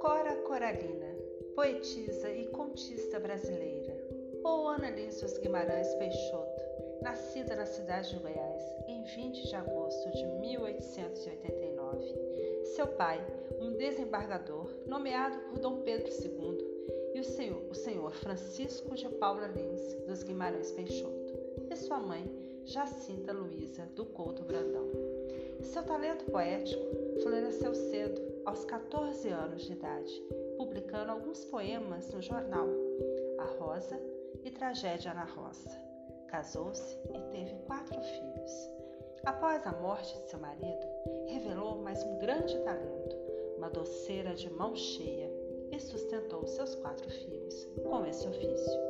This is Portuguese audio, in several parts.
Cora Coralina, poetisa e contista brasileira, ou Ana Lins Guimarães Peixoto, nascida na cidade de Goiás em 20 de agosto de 1889. Seu pai, um desembargador nomeado por Dom Pedro II, e o senhor, o senhor Francisco de Paula Lins dos Guimarães Peixoto, e sua mãe, Jacinta Luiza do Couto Brandão. Seu talento poético floresceu cedo, aos 14 anos de idade, publicando alguns poemas no jornal A Rosa e Tragédia na Roça. Casou-se e teve quatro filhos. Após a morte de seu marido, revelou mais um grande talento, uma doceira de mão cheia, e sustentou seus quatro filhos com esse ofício.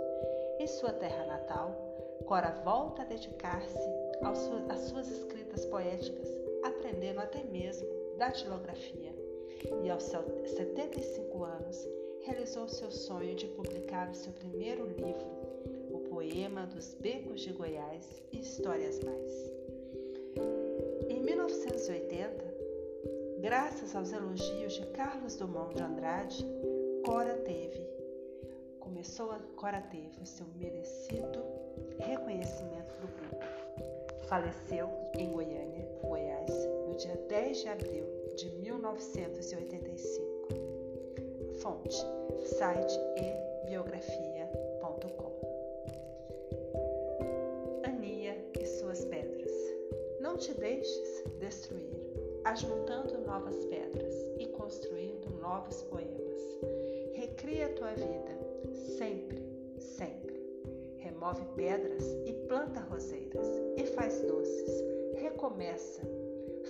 Em sua terra natal, Cora volta a dedicar-se às suas escritas poéticas, aprendendo até mesmo datilografia. E aos 75 anos, realizou seu sonho de publicar o seu primeiro livro, o poema dos Becos de Goiás e Histórias Mais. Em 1980, graças aos elogios de Carlos Dumont de Andrade, Cora teve, começou a Cora teve o seu merecido reconhecimento do público. Faleceu em Goiânia, Goiás, no dia 10 de abril de 1985. Fonte: site e biografia.com. Ania e suas pedras. Não te deixes destruir, ajuntando novas pedras e construindo novos poemas recria tua vida, sempre, sempre. Remove pedras e planta roseiras, e faz doces. Recomeça.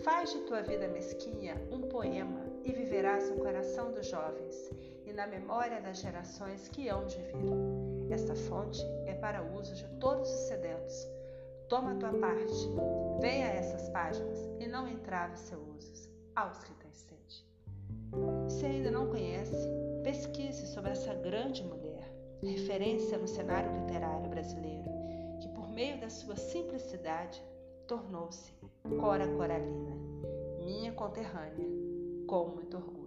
Faz de tua vida mesquinha um poema e viverás no coração dos jovens e na memória das gerações que hão de vir. Esta fonte é para o uso de todos os sedentos. Toma tua parte, venha a essas páginas e não entrave seu uso aos que têm sede. Se ainda não conhece, pesquise sobre essa grande mulher, referência no cenário literário brasileiro, que por meio da sua simplicidade tornou-se Cora Coralina, minha conterrânea, com muito orgulho.